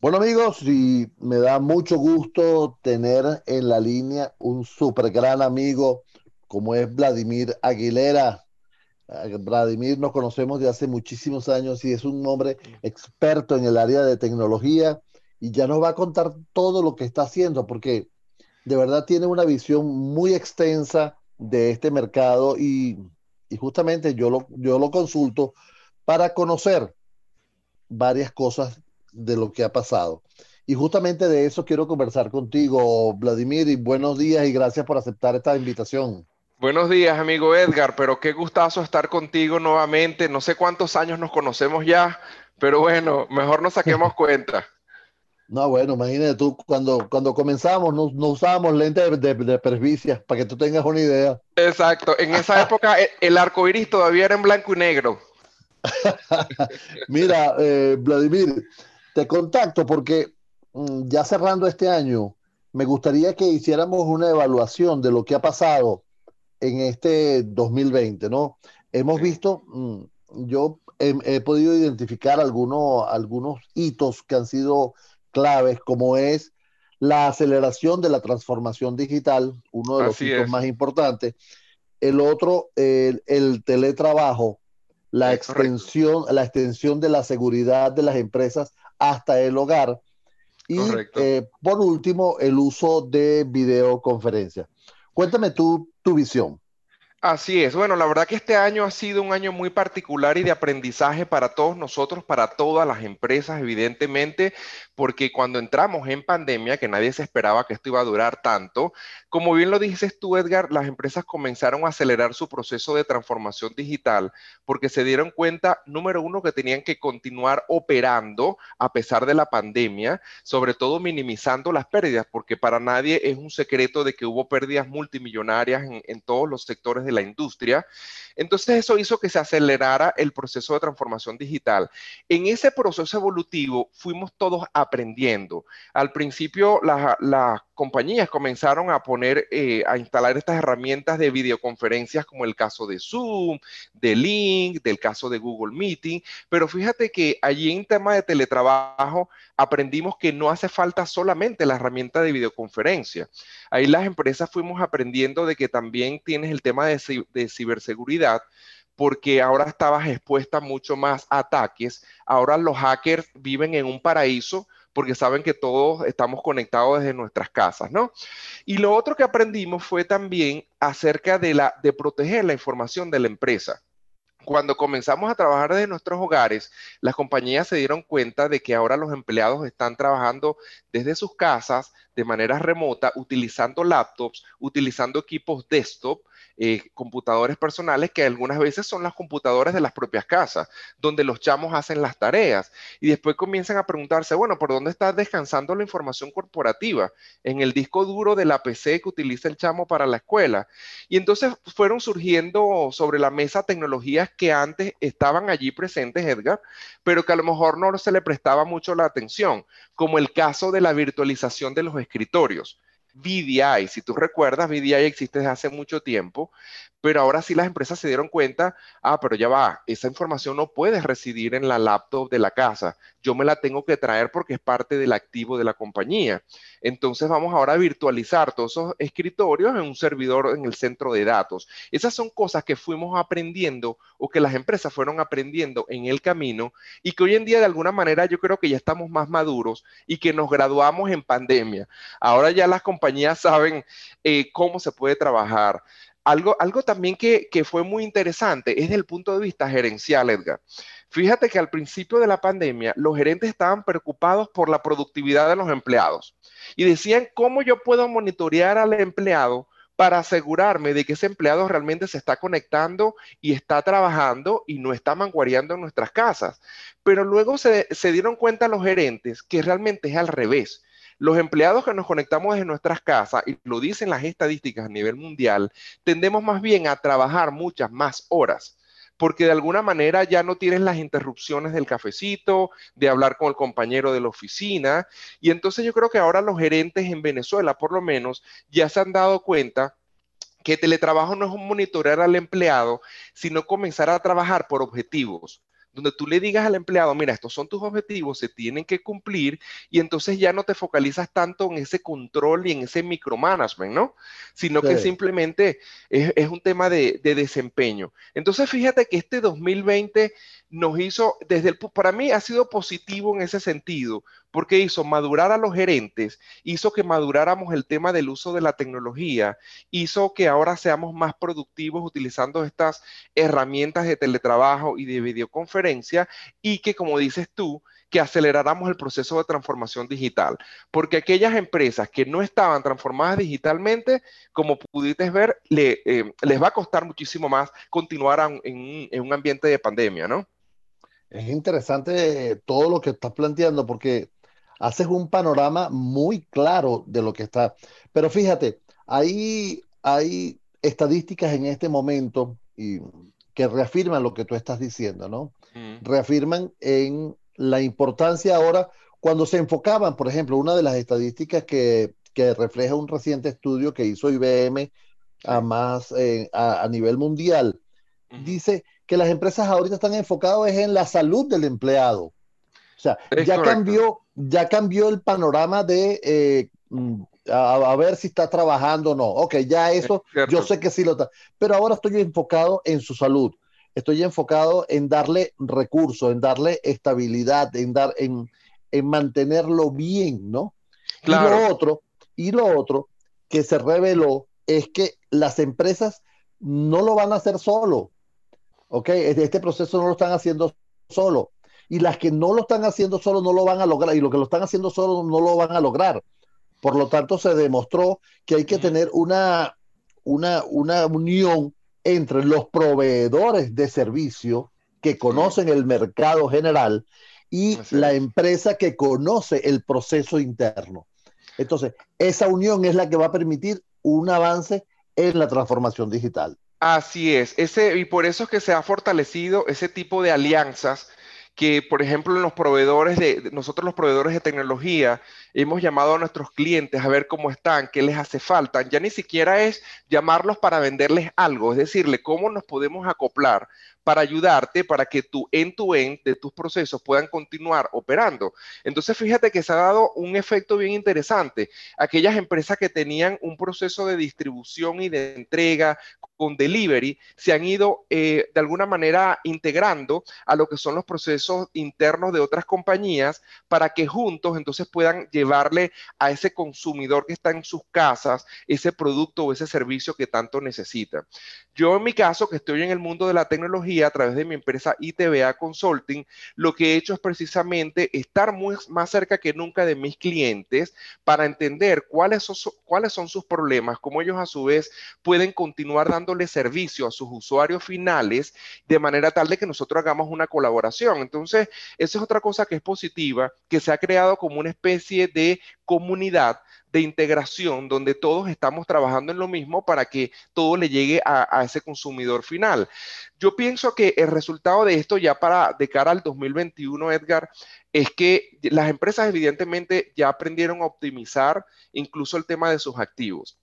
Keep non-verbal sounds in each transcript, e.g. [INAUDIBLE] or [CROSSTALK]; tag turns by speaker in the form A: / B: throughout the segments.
A: Bueno amigos, y me da mucho gusto tener en la línea un súper gran amigo como es Vladimir Aguilera. Eh, Vladimir nos conocemos de hace muchísimos años y es un hombre experto en el área de tecnología y ya nos va a contar todo lo que está haciendo porque de verdad tiene una visión muy extensa de este mercado y, y justamente yo lo, yo lo consulto para conocer varias cosas de lo que ha pasado. Y justamente de eso quiero conversar contigo, Vladimir, y buenos días y gracias por aceptar esta invitación.
B: Buenos días, amigo Edgar, pero qué gustazo estar contigo nuevamente. No sé cuántos años nos conocemos ya, pero bueno, mejor nos saquemos [LAUGHS] cuenta.
A: No, bueno, imagínate tú, cuando, cuando comenzamos no, no usábamos lentes de, de, para que tú tengas una idea.
B: Exacto, en esa [LAUGHS] época e, el arco iris todavía era en blanco y negro. [LAUGHS]
A: Mira, eh, Vladimir, te contacto porque mm, ya cerrando este año, me gustaría que hiciéramos una evaluación de lo que ha pasado en este 2020, ¿no? Hemos visto, mm, yo he, podido identificar algunos, algunos hitos que han sido claves, como es la aceleración de la transformación digital, uno de los hitos más importantes. El otro, el, el teletrabajo, la extensión, la extensión de la seguridad de las empresas hasta el hogar. Y eh, por último, el uso de videoconferencia. Cuéntame tú tu visión.
B: Así es. Bueno, la verdad que este año ha sido un año muy particular y de aprendizaje para todos nosotros, para todas las empresas, evidentemente, porque cuando entramos en pandemia, que nadie se esperaba que esto iba a durar tanto, como bien lo dices tú, Edgar, las empresas comenzaron a acelerar su proceso de transformación digital porque se dieron cuenta, número uno, que tenían que continuar operando a pesar de la pandemia, sobre todo minimizando las pérdidas, porque para nadie es un secreto de que hubo pérdidas multimillonarias en, en todos los sectores de la industria. Entonces eso hizo que se acelerara el proceso de transformación digital. En ese proceso evolutivo fuimos todos aprendiendo. Al principio las compañías comenzaron a poner, eh, a instalar estas herramientas de videoconferencias como el caso de Zoom, de Link, del caso de Google Meeting, pero fíjate que allí en tema de teletrabajo aprendimos que no hace falta solamente la herramienta de videoconferencia. Ahí las empresas fuimos aprendiendo de que también tienes el tema de, de ciberseguridad, porque ahora estabas expuesta mucho más ataques. Ahora los hackers viven en un paraíso porque saben que todos estamos conectados desde nuestras casas, ¿no? Y lo otro que aprendimos fue también acerca de, la, de proteger la información de la empresa cuando comenzamos a trabajar desde nuestros hogares, las compañías se dieron cuenta de que ahora los empleados están trabajando desde sus casas de manera remota, utilizando laptops, utilizando equipos desktop eh, computadores personales que algunas veces son las computadoras de las propias casas, donde los chamos hacen las tareas y después comienzan a preguntarse, bueno, ¿por dónde está descansando la información corporativa? En el disco duro de la PC que utiliza el chamo para la escuela. Y entonces fueron surgiendo sobre la mesa tecnologías que antes estaban allí presentes, Edgar, pero que a lo mejor no se le prestaba mucho la atención, como el caso de la virtualización de los escritorios. VDI. Si tú recuerdas, VDI existe desde hace mucho tiempo, pero ahora sí las empresas se dieron cuenta, ah, pero ya va, esa información no puede residir en la laptop de la casa, yo me la tengo que traer porque es parte del activo de la compañía. Entonces vamos ahora a virtualizar todos esos escritorios en un servidor en el centro de datos. Esas son cosas que fuimos aprendiendo o que las empresas fueron aprendiendo en el camino y que hoy en día de alguna manera yo creo que ya estamos más maduros y que nos graduamos en pandemia. Ahora ya las compañías saben eh, cómo se puede trabajar. Algo, algo también que, que fue muy interesante es desde el punto de vista gerencial, Edgar. Fíjate que al principio de la pandemia los gerentes estaban preocupados por la productividad de los empleados y decían cómo yo puedo monitorear al empleado para asegurarme de que ese empleado realmente se está conectando y está trabajando y no está manguareando en nuestras casas. Pero luego se dieron cuenta los gerentes que realmente es al revés los empleados que nos conectamos desde nuestras casas, y lo dicen las estadísticas a nivel mundial, tendemos más bien a trabajar muchas más horas porque de alguna manera ya no tienes las interrupciones del cafecito, de hablar con el compañero de la oficina. Y entonces yo creo que ahora los gerentes en Venezuela, por lo menos, ya se han dado cuenta que teletrabajo no es un monitorear al empleado, sino comenzar a trabajar por objetivos donde tú le digas al empleado, mira, estos son tus objetivos, se tienen que cumplir, y entonces ya no te focalizas tanto en ese control y en ese micromanagement, ¿no? Sino que simplemente es, un tema de, de desempeño. Entonces, fíjate que este 2020 nos hizo, desde el, para mí ha sido positivo en ese sentido, porque hizo madurar a los gerentes, hizo que maduráramos el tema del uso de la tecnología, hizo que ahora seamos más productivos utilizando estas herramientas de teletrabajo y de videoconferencia y que, como dices tú, que aceleráramos el proceso de transformación digital, porque aquellas empresas que no estaban transformadas digitalmente, como pudiste ver, eh, les va a costar muchísimo más continuar en, en un ambiente de pandemia, ¿no?
A: Es interesante todo lo que estás planteando porque haces un panorama muy claro de lo que está. Pero fíjate, hay, hay estadísticas en este momento y, que reafirman lo que tú estás diciendo, ¿no? Reafirman en la importancia ahora, cuando se enfocaban, por ejemplo, una de las estadísticas que, refleja un reciente estudio que hizo IBM a más eh, a, nivel mundial, dice que las empresas ahorita están enfocadas en la salud del empleado. O sea, ya cambió, ya cambió el panorama de eh, mm, a, ver si está trabajando o no. Ok, ya eso, yo sé que sí lo está. Pero ahora estoy enfocado en su salud. Estoy enfocado en darle recursos, en darle estabilidad, en dar, en, en mantenerlo bien, ¿no? Y lo otro, y lo otro que se reveló es que las empresas no lo van a hacer solo. ¿Ok? Este proceso no lo están haciendo solo. Y las que no lo están haciendo solo no lo van a lograr. Y lo que lo están haciendo solo no lo van a lograr. Por lo tanto, se demostró que hay que tener una, una, una unión entre los proveedores de servicio que conocen el mercado general y la empresa que conoce el proceso interno. Entonces, esa unión es la que va a permitir un avance en la transformación digital.
B: Así es, ese, y por eso es que se ha fortalecido ese tipo de alianzas que, por ejemplo, en los proveedores de, nosotros los proveedores de tecnología, hemos llamado a nuestros clientes a ver cómo están, qué les hace falta. Ya ni siquiera es llamarlos para venderles algo, es decirle cómo nos podemos acoplar para ayudarte para que tu end-to-end de tus procesos puedan continuar operando. Entonces, fíjate que se ha dado un efecto bien interesante. Aquellas empresas que tenían un proceso de distribución y de entrega con delivery se han ido eh, de alguna manera integrando a lo que son los procesos internos de otras compañías para que juntos entonces puedan llevarle a ese consumidor que está en sus casas ese producto o ese servicio que tanto necesita. Yo en mi caso, que estoy en el mundo de la tecnología, a través de mi empresa ITBA Consulting, lo que he hecho es precisamente estar más cerca que nunca de mis clientes para entender cuáles son, cuáles son sus problemas, cómo ellos a su vez pueden continuar dándole servicio a sus usuarios finales de manera tal de que nosotros hagamos una colaboración. Entonces, esa es otra cosa que es positiva, que se ha creado como una especie de comunidad de integración donde todos estamos trabajando en lo mismo para que todo le llegue a, ese consumidor final. Yo pienso que el resultado de esto ya para de cara al 2021, Edgar, es que las empresas evidentemente ya aprendieron a optimizar incluso el tema de sus activos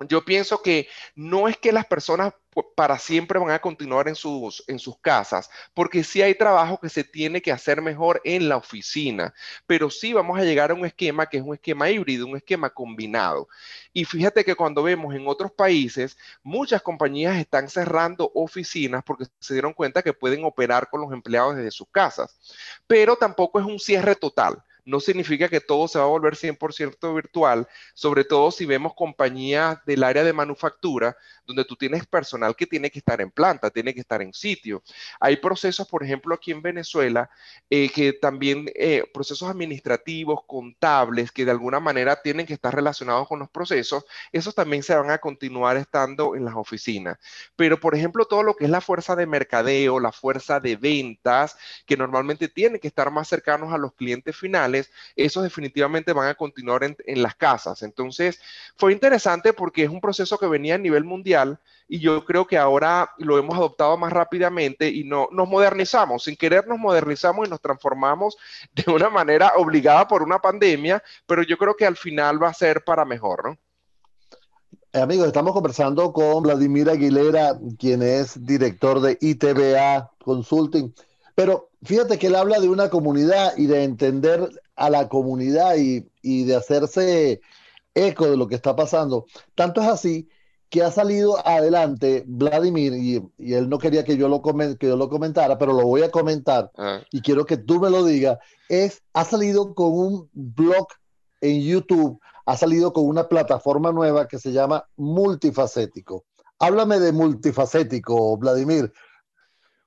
B: yo pienso que no es que las personas para siempre van a continuar en sus, en sus casas, porque sí hay trabajo que se tiene que hacer mejor en la oficina, pero sí vamos a llegar a un esquema que es un esquema híbrido, un esquema combinado. Y fíjate que cuando vemos en otros países, muchas compañías están cerrando oficinas porque se dieron cuenta que pueden operar con los empleados desde sus casas, pero tampoco es un cierre total no significa que todo se va a volver 100% virtual, sobre todo si vemos compañías del área de manufactura, donde tú tienes personal que tiene que estar en planta, tiene que estar en sitio. Hay procesos, por ejemplo, aquí en Venezuela, eh, que también, eh, procesos administrativos, contables, que de alguna manera tienen que estar relacionados con los procesos, esos también se van a continuar estando en las oficinas. Pero, por ejemplo, todo lo que es la fuerza de mercadeo, la fuerza de ventas, que normalmente tienen que estar más cercanos a los clientes finales, esos definitivamente van a continuar en, las casas. Entonces, fue interesante porque es un proceso que venía a nivel mundial y yo creo que ahora lo hemos adoptado más rápidamente y no, nos modernizamos, sin querer nos modernizamos y nos transformamos de una manera obligada por una pandemia, pero yo creo que al final va a ser para mejor, ¿no?
A: Eh, amigos, estamos conversando con Vladimir Aguilera, quien es director de ITBA Consulting. Pero fíjate que él habla de una comunidad y de entender a la comunidad y, y de hacerse eco de lo que está pasando. Tanto es así que ha salido adelante Vladimir, y, y él no quería que yo, lo que yo lo comentara, pero lo voy a comentar ah. y quiero que tú me lo digas, es, ha salido con un blog en YouTube, ha salido con una plataforma nueva que se llama Multifacético. Háblame de multifacético, Vladimir,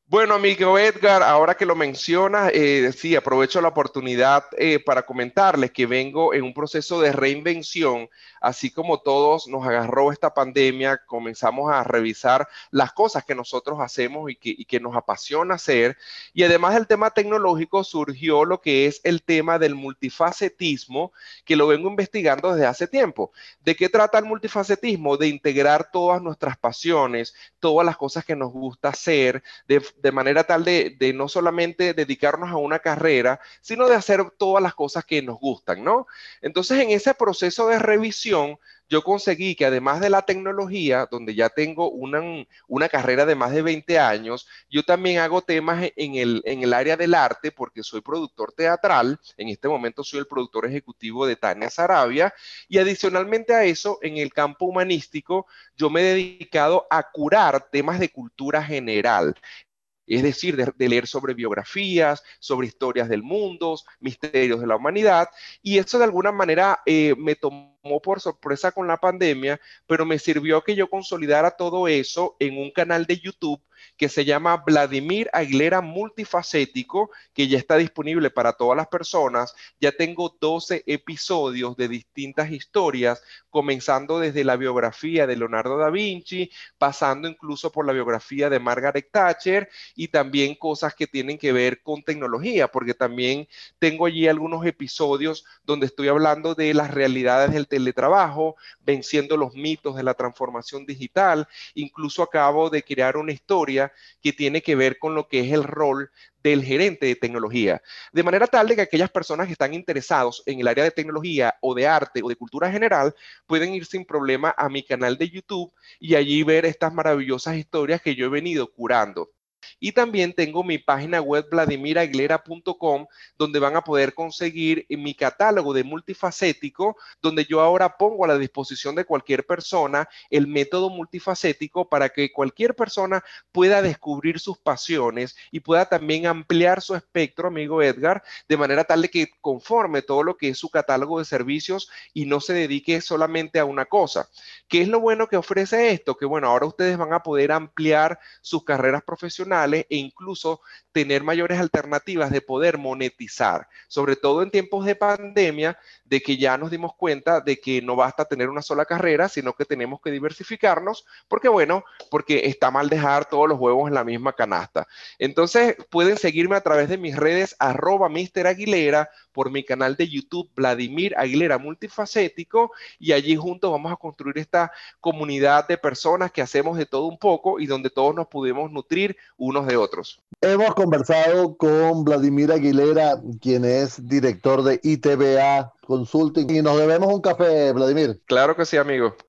B: bueno, amigo Edgar, ahora que lo mencionas, eh, sí, aprovecho la oportunidad eh, para comentarles que vengo en un proceso de reinvención, así como todos nos agarró esta pandemia, comenzamos a revisar las cosas que nosotros hacemos y que, nos apasiona hacer. Y además del tema tecnológico surgió lo que es el tema del multifacetismo, que lo vengo investigando desde hace tiempo. ¿De qué trata el multifacetismo? De integrar todas nuestras pasiones, todas las cosas que nos gusta hacer, de de manera tal de, no solamente dedicarnos a una carrera, sino de hacer todas las cosas que nos gustan, ¿no? Entonces, en ese proceso de revisión, yo conseguí que además de la tecnología, donde ya tengo una, una, carrera de más de 20 años, yo también hago temas en el, en el área del arte porque soy productor teatral. En este momento soy el productor ejecutivo de Tania Sarabia. Y adicionalmente a eso, en el campo humanístico, yo me he dedicado a curar temas de cultura general es decir, de, leer sobre biografías, sobre historias del mundo, misterios de la humanidad, y eso de alguna manera eh, me tomó por sorpresa con la pandemia, pero me sirvió que yo consolidara todo eso en un canal de YouTube que se llama Vladimir Aguilera Multifacético, que ya está disponible para todas las personas. Ya tengo 12 episodios de distintas historias, comenzando desde la biografía de Leonardo da Vinci, pasando incluso por la biografía de Margaret Thatcher y también cosas que tienen que ver con tecnología, porque también tengo allí algunos episodios donde estoy hablando de las realidades del teletrabajo, venciendo los mitos de la transformación digital. Incluso acabo de crear una historia que tiene que ver con lo que es el rol del gerente de tecnología. De manera tal de que aquellas personas que están interesados en el área de tecnología o de arte o de cultura general pueden ir sin problema a mi canal de YouTube y allí ver estas maravillosas historias que yo he venido curando. Y también tengo mi página web vladimiraguilera.com donde van a poder conseguir mi catálogo de multifacético, donde yo ahora pongo a la disposición de cualquier persona el método multifacético para que cualquier persona pueda descubrir sus pasiones y pueda también ampliar su espectro, amigo Edgar, de manera tal de que conforme todo lo que es su catálogo de servicios y no se dedique solamente a una cosa. ¿Qué es lo bueno que ofrece esto? Que bueno, ahora ustedes van a poder ampliar sus carreras profesionales e incluso tener mayores alternativas de poder monetizar, sobre todo en tiempos de pandemia, de que ya nos dimos cuenta de que no basta tener una sola carrera, sino que tenemos que diversificarnos, porque bueno, porque está mal dejar todos los huevos en la misma canasta. Entonces pueden seguirme a través de mis redes arroba Mister Aguilera, por mi canal de YouTube Vladimir Aguilera Multifacético, y allí juntos vamos a construir esta comunidad de personas que hacemos de todo un poco y donde todos nos pudimos nutrir unos de otros.
A: Hemos conversado con Vladimir Aguilera, quien es director de ITBA Consulting, y nos debemos un café, Vladimir.
B: Claro que sí, amigo.